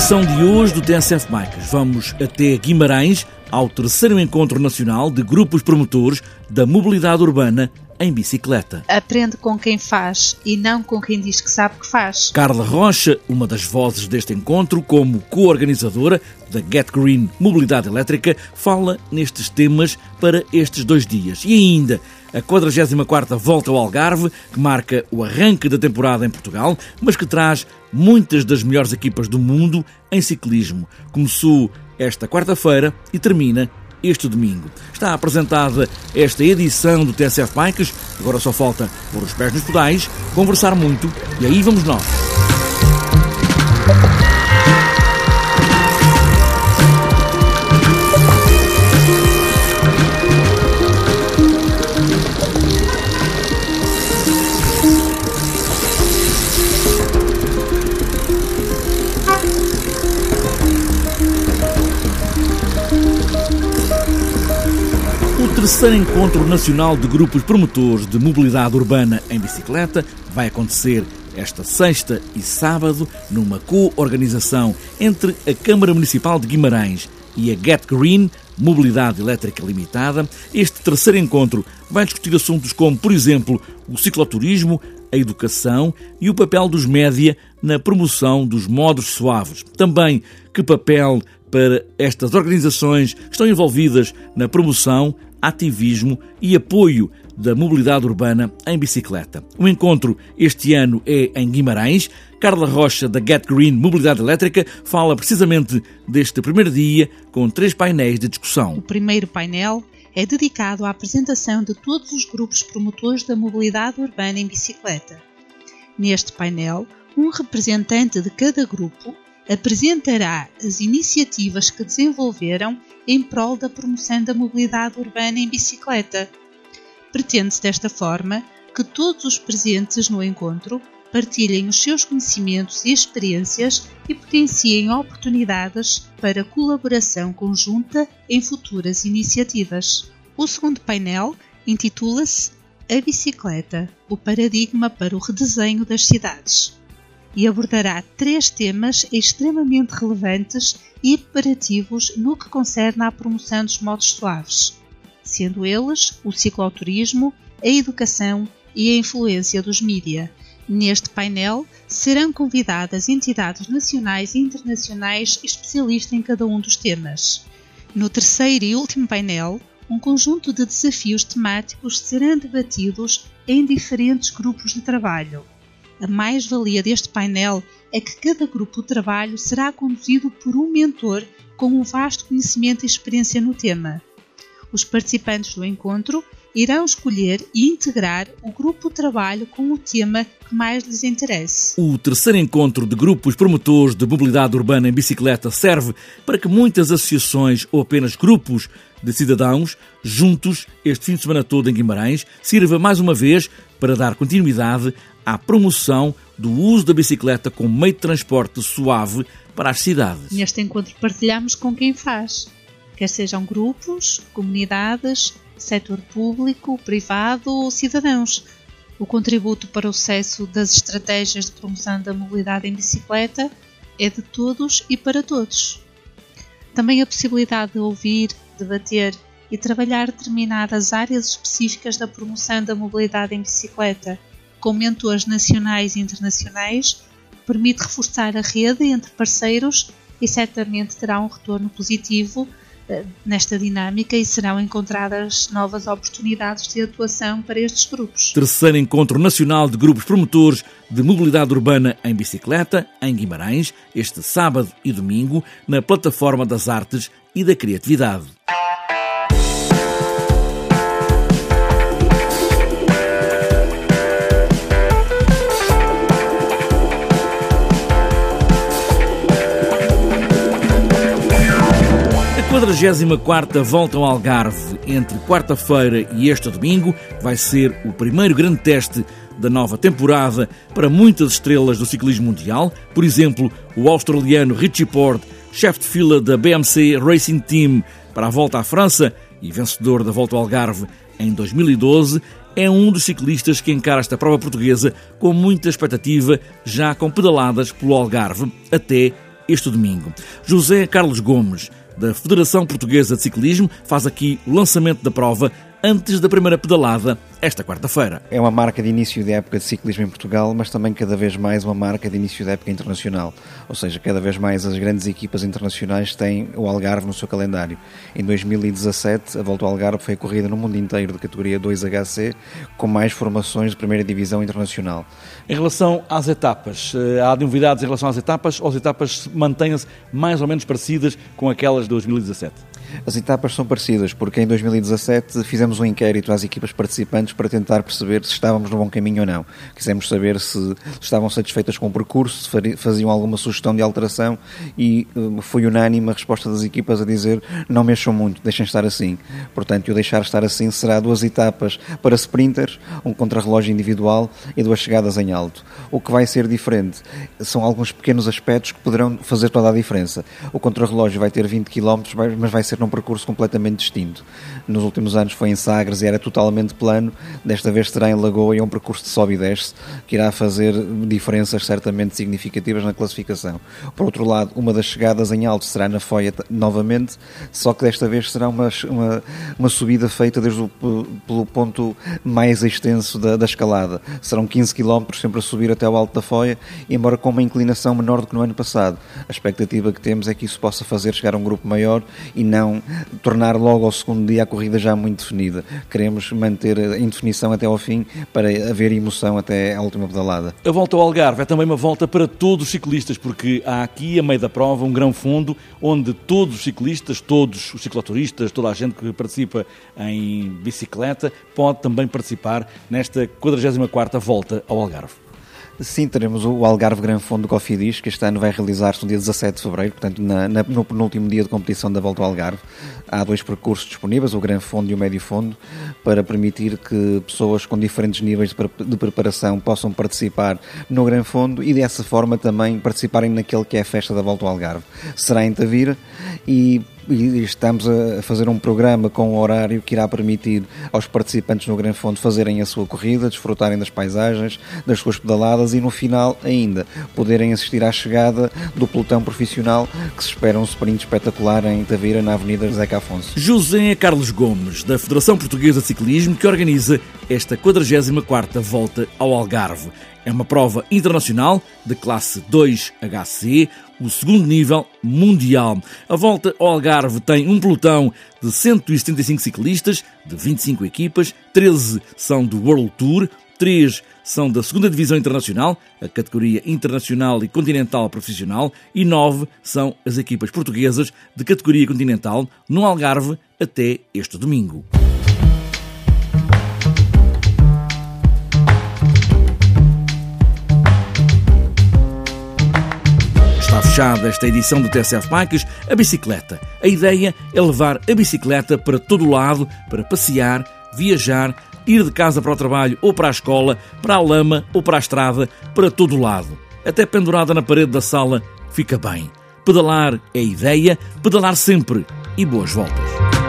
edição de hoje do TSF Bikes, vamos até Guimarães ao terceiro encontro nacional de grupos promotores da mobilidade urbana em bicicleta. Aprende com quem faz e não com quem diz que sabe que faz. Carla Rocha, uma das vozes deste encontro, como co-organizadora da Get Green Mobilidade Elétrica, fala nestes temas para estes dois dias. E ainda a 44ª Volta ao Algarve, que marca o arranque da temporada em Portugal, mas que traz muitas das melhores equipas do mundo em ciclismo. Começou esta quarta-feira e termina este domingo. Está apresentada esta edição do TSF Bikes, agora só falta pôr os pés nos pedais, conversar muito e aí vamos nós. Terceiro encontro nacional de grupos promotores de mobilidade urbana em bicicleta vai acontecer esta sexta e sábado numa co-organização entre a Câmara Municipal de Guimarães e a Get Green Mobilidade Elétrica Limitada. Este terceiro encontro vai discutir assuntos como, por exemplo, o cicloturismo, a educação e o papel dos média na promoção dos modos suaves. Também que papel para estas organizações estão envolvidas na promoção, ativismo e apoio da mobilidade urbana em bicicleta. O encontro este ano é em Guimarães. Carla Rocha, da Get Green Mobilidade Elétrica, fala precisamente deste primeiro dia com três painéis de discussão. O primeiro painel é dedicado à apresentação de todos os grupos promotores da mobilidade urbana em bicicleta. Neste painel, um representante de cada grupo apresentará as iniciativas que desenvolveram em prol da promoção da mobilidade urbana em bicicleta. Pretende-se desta forma que todos os presentes no encontro partilhem os seus conhecimentos e experiências e potenciem oportunidades para colaboração conjunta em futuras iniciativas. O segundo painel intitula-se A Bicicleta o paradigma para o redesenho das cidades e abordará três temas extremamente relevantes e operativos no que concerne à promoção dos modos suaves, sendo eles o cicloturismo, a educação e a influência dos mídia. Neste painel serão convidadas entidades nacionais e internacionais especialistas em cada um dos temas. No terceiro e último painel, um conjunto de desafios temáticos serão debatidos em diferentes grupos de trabalho a mais-valia deste painel é que cada grupo de trabalho será conduzido por um mentor com um vasto conhecimento e experiência no tema. Os participantes do encontro irão escolher e integrar o grupo de trabalho com o tema que mais lhes interesse. O terceiro encontro de grupos promotores de mobilidade urbana em bicicleta serve para que muitas associações ou apenas grupos de cidadãos, juntos este fim de semana todo em Guimarães, sirva mais uma vez para dar continuidade à promoção do uso da bicicleta como meio de transporte suave para as cidades. Neste encontro partilhamos com quem faz, quer sejam grupos, comunidades, setor público, privado ou cidadãos. O contributo para o sucesso das estratégias de promoção da mobilidade em bicicleta é de todos e para todos. Também a possibilidade de ouvir, debater e trabalhar determinadas áreas específicas da promoção da mobilidade em bicicleta, com mentores nacionais e internacionais, permite reforçar a rede entre parceiros e certamente terá um retorno positivo nesta dinâmica e serão encontradas novas oportunidades de atuação para estes grupos. Terceiro Encontro Nacional de Grupos Promotores de Mobilidade Urbana em Bicicleta, em Guimarães, este sábado e domingo, na Plataforma das Artes e da Criatividade. A 44 volta ao Algarve entre quarta-feira e este domingo vai ser o primeiro grande teste da nova temporada para muitas estrelas do ciclismo mundial, por exemplo, o australiano Richie Porte, chefe de fila da BMC Racing Team para a volta à França e vencedor da volta ao Algarve em 2012, é um dos ciclistas que encara esta prova portuguesa com muita expectativa, já com pedaladas pelo Algarve até este domingo. José Carlos Gomes, da Federação Portuguesa de Ciclismo, faz aqui o lançamento da prova antes da primeira pedalada esta quarta-feira. É uma marca de início de época de ciclismo em Portugal, mas também cada vez mais uma marca de início de época internacional. Ou seja, cada vez mais as grandes equipas internacionais têm o Algarve no seu calendário. Em 2017, a Volta ao Algarve foi corrida no mundo inteiro de categoria 2HC, com mais formações de primeira divisão internacional. Em relação às etapas, eh, há novidades em relação às etapas ou as etapas mantêm-se mais ou menos parecidas com aquelas de 2017? As etapas são parecidas, porque em 2017 fizemos um inquérito às equipas participantes para tentar perceber se estávamos no bom caminho ou não. Quisemos saber se estavam satisfeitas com o percurso, se faziam alguma sugestão de alteração e uh, foi unânime a resposta das equipas a dizer não mexam muito, deixem estar assim. Portanto, o deixar estar assim será duas etapas para sprinters, um contrarrelógio individual e duas chegadas em alto. O que vai ser diferente são alguns pequenos aspectos que poderão fazer toda a diferença. O contrarrelógio vai ter 20 km, mas vai ser num percurso completamente distinto. Nos últimos anos foi em Sagres e era totalmente plano, desta vez será em Lagoa e é um percurso de sobe e desce que irá fazer diferenças certamente significativas na classificação. Por outro lado, uma das chegadas em alto será na Foia novamente, só que desta vez será uma, uma, uma subida feita desde o pelo ponto mais extenso da, da escalada. Serão 15 km sempre a subir até o alto da Foia, embora com uma inclinação menor do que no ano passado. A expectativa que temos é que isso possa fazer chegar a um grupo maior e não não tornar logo ao segundo dia a corrida já muito definida. Queremos manter a indefinição até ao fim para haver emoção até à última pedalada. A volta ao Algarve é também uma volta para todos os ciclistas, porque há aqui, a meio da prova, um grão fundo onde todos os ciclistas, todos os cicloturistas, toda a gente que participa em bicicleta pode também participar nesta 44ª volta ao Algarve. Sim, teremos o Algarve Gran Fundo Cofidis, que este ano vai realizar-se no dia 17 de fevereiro, portanto, na, na, no penúltimo dia de competição da Volta ao Algarve. Há dois percursos disponíveis, o Gran Fundo e o Médio Fundo, para permitir que pessoas com diferentes níveis de, de preparação possam participar no Gran Fundo e dessa forma também participarem naquele que é a festa da Volta ao Algarve. Será em Tavira e e estamos a fazer um programa com um horário que irá permitir aos participantes no Gran Fundo fazerem a sua corrida, desfrutarem das paisagens, das suas pedaladas e no final ainda poderem assistir à chegada do pelotão profissional que se espera um sprint espetacular em Tavira, na Avenida José Afonso. José Carlos Gomes, da Federação Portuguesa de Ciclismo, que organiza esta 44ª Volta ao Algarve. É uma prova internacional de classe 2HC, o segundo nível mundial. A volta ao Algarve tem um pelotão de 175 ciclistas, de 25 equipas, 13 são do World Tour, 3 são da segunda Divisão Internacional, a categoria Internacional e Continental Profissional, e 9 são as equipas portuguesas de categoria continental no Algarve até este domingo. Fechada esta edição do TSF Bikes, a bicicleta. A ideia é levar a bicicleta para todo lado, para passear, viajar, ir de casa para o trabalho ou para a escola, para a lama ou para a estrada, para todo lado. Até pendurada na parede da sala, fica bem. Pedalar é a ideia, pedalar sempre e boas voltas.